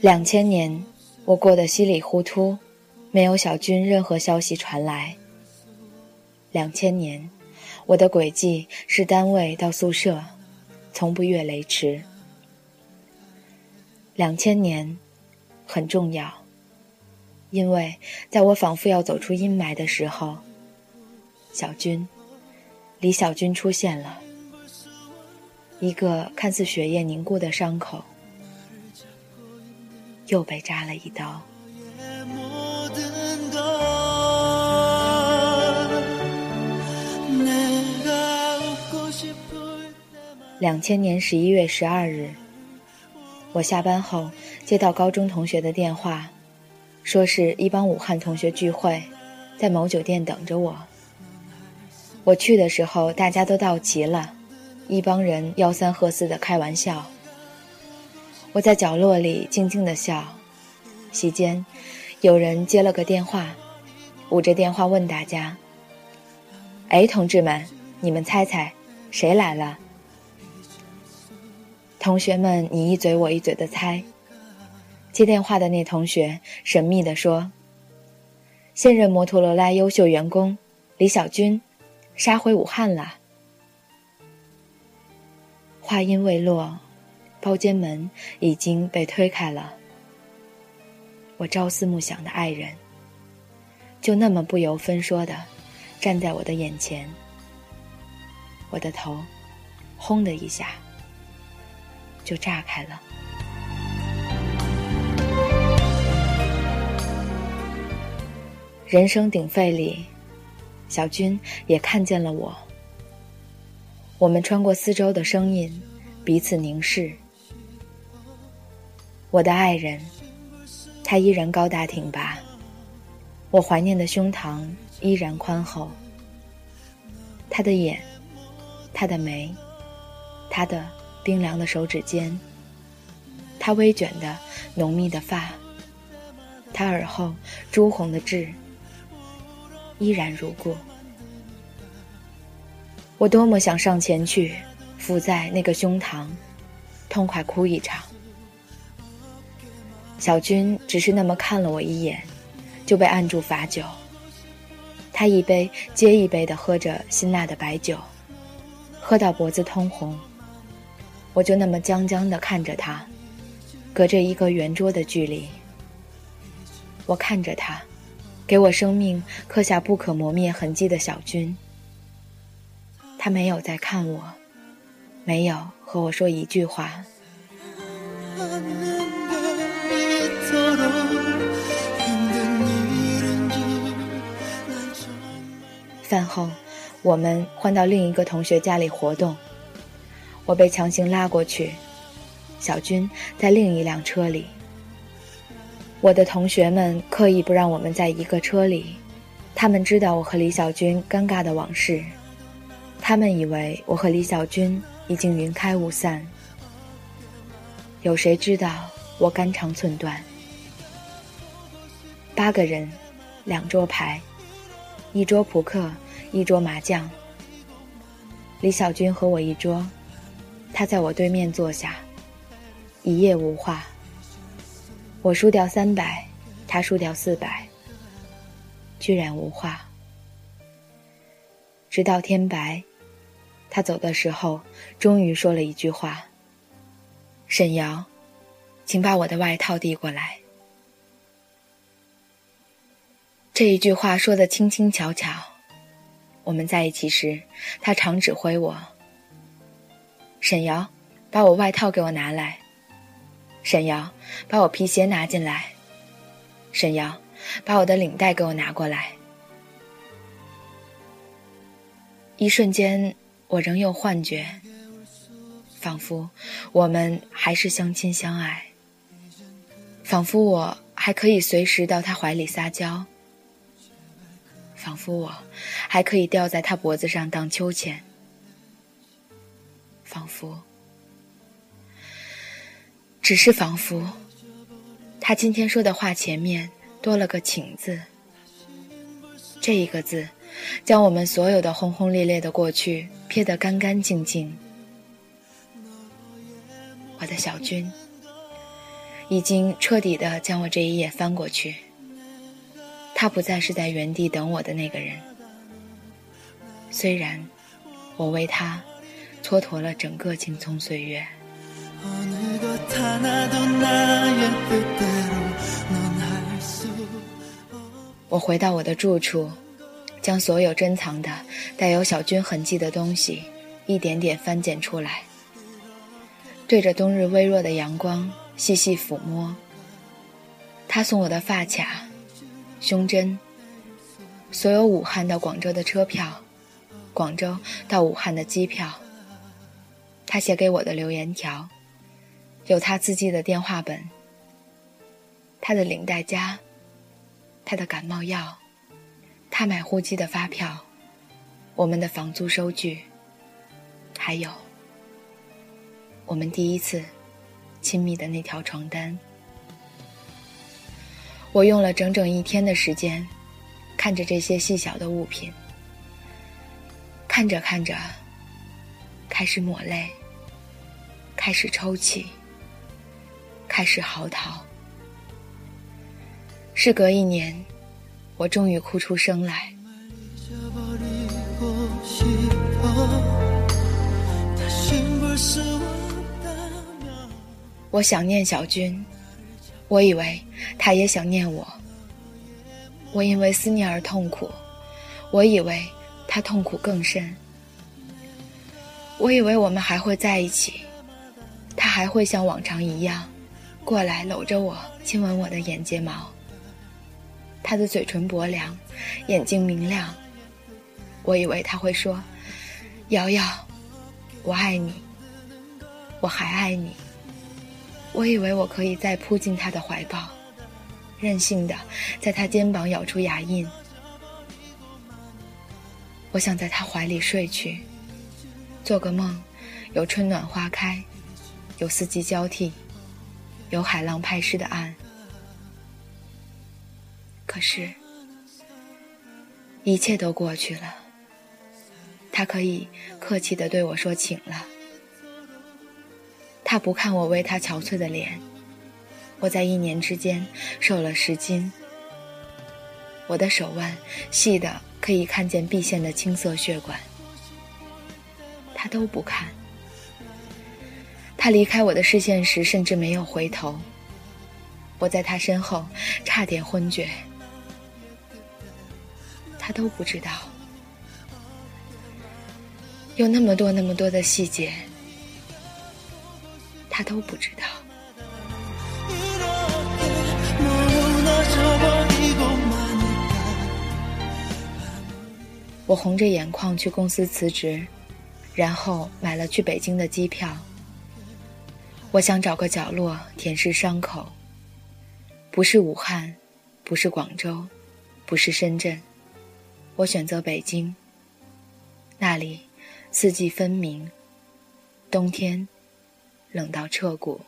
两千年，我过得稀里糊涂，没有小军任何消息传来。两千年，我的轨迹是单位到宿舍，从不越雷池。两千年，很重要，因为在我仿佛要走出阴霾的时候，小军，李小军出现了，一个看似血液凝固的伤口。又被扎了一刀。两千年十一月十二日，我下班后接到高中同学的电话，说是一帮武汉同学聚会，在某酒店等着我。我去的时候，大家都到齐了，一帮人吆三喝四的开玩笑。我在角落里静静的笑，席间，有人接了个电话，捂着电话问大家：“哎，同志们，你们猜猜，谁来了？”同学们你一嘴我一嘴的猜。接电话的那同学神秘的说：“现任摩托罗拉优秀员工李小军，杀回武汉了。”话音未落。包间门已经被推开了，我朝思暮想的爱人，就那么不由分说的站在我的眼前，我的头轰的一下就炸开了。人声鼎沸里，小军也看见了我，我们穿过四周的声音，彼此凝视。我的爱人，他依然高大挺拔，我怀念的胸膛依然宽厚。他的眼，他的眉，他的冰凉的手指尖，他微卷的浓密的发，他耳后朱红的痣，依然如故。我多么想上前去，伏在那个胸膛，痛快哭一场。小军只是那么看了我一眼，就被按住罚酒。他一杯接一杯地喝着辛辣的白酒，喝到脖子通红。我就那么僵僵地看着他，隔着一个圆桌的距离。我看着他，给我生命刻下不可磨灭痕迹的小军。他没有再看我，没有和我说一句话。饭后，我们换到另一个同学家里活动。我被强行拉过去，小军在另一辆车里。我的同学们刻意不让我们在一个车里，他们知道我和李小军尴尬的往事，他们以为我和李小军已经云开雾散。有谁知道我肝肠寸断？八个人，两桌牌。一桌扑克，一桌麻将。李小军和我一桌，他在我对面坐下，一夜无话。我输掉三百，他输掉四百，居然无话。直到天白，他走的时候，终于说了一句话：“沈瑶，请把我的外套递过来。”这一句话说的轻轻巧巧。我们在一起时，他常指挥我：“沈瑶，把我外套给我拿来；沈瑶，把我皮鞋拿进来；沈瑶，把我的领带给我拿过来。”一瞬间，我仍有幻觉，仿佛我们还是相亲相爱，仿佛我还可以随时到他怀里撒娇。仿佛我还可以吊在他脖子上荡秋千，仿佛，只是仿佛，他今天说的话前面多了个“请”字，这一个字，将我们所有的轰轰烈烈的过去撇得干干净净。我的小军，已经彻底的将我这一页翻过去。他不再是在原地等我的那个人。虽然我为他蹉跎了整个青葱岁月。我回到我的住处，将所有珍藏的带有小军痕迹的东西一点点翻捡出来，对着冬日微弱的阳光细细抚摸。他送我的发卡、胸针、所有武汉到广州的车票、广州到武汉的机票。他写给我的留言条。有他自己的电话本，他的领带夹，他的感冒药，他买呼机的发票，我们的房租收据，还有我们第一次亲密的那条床单。我用了整整一天的时间，看着这些细小的物品，看着看着，开始抹泪，开始抽泣。开始嚎啕。事隔一年，我终于哭出声来。我想念小军，我以为他也想念我。我因为思念而痛苦，我以为他痛苦更深。我以为我们还会在一起，他还会像往常一样。过来搂着我，亲吻我的眼睫毛。他的嘴唇薄凉，眼睛明亮。我以为他会说：“瑶瑶，我爱你，我还爱你。”我以为我可以再扑进他的怀抱，任性的在他肩膀咬出牙印。我想在他怀里睡去，做个梦，有春暖花开，有四季交替。有海浪拍湿的岸，可是，一切都过去了。他可以客气的对我说：“请了。”他不看我为他憔悴的脸。我在一年之间瘦了十斤。我的手腕细的可以看见臂线的青色血管。他都不看。他离开我的视线时，甚至没有回头。我在他身后，差点昏厥。他都不知道，有那么多、那么多的细节，他都不知道。我红着眼眶去公司辞职，然后买了去北京的机票。我想找个角落舔舐伤口，不是武汉，不是广州，不是深圳，我选择北京。那里四季分明，冬天冷到彻骨。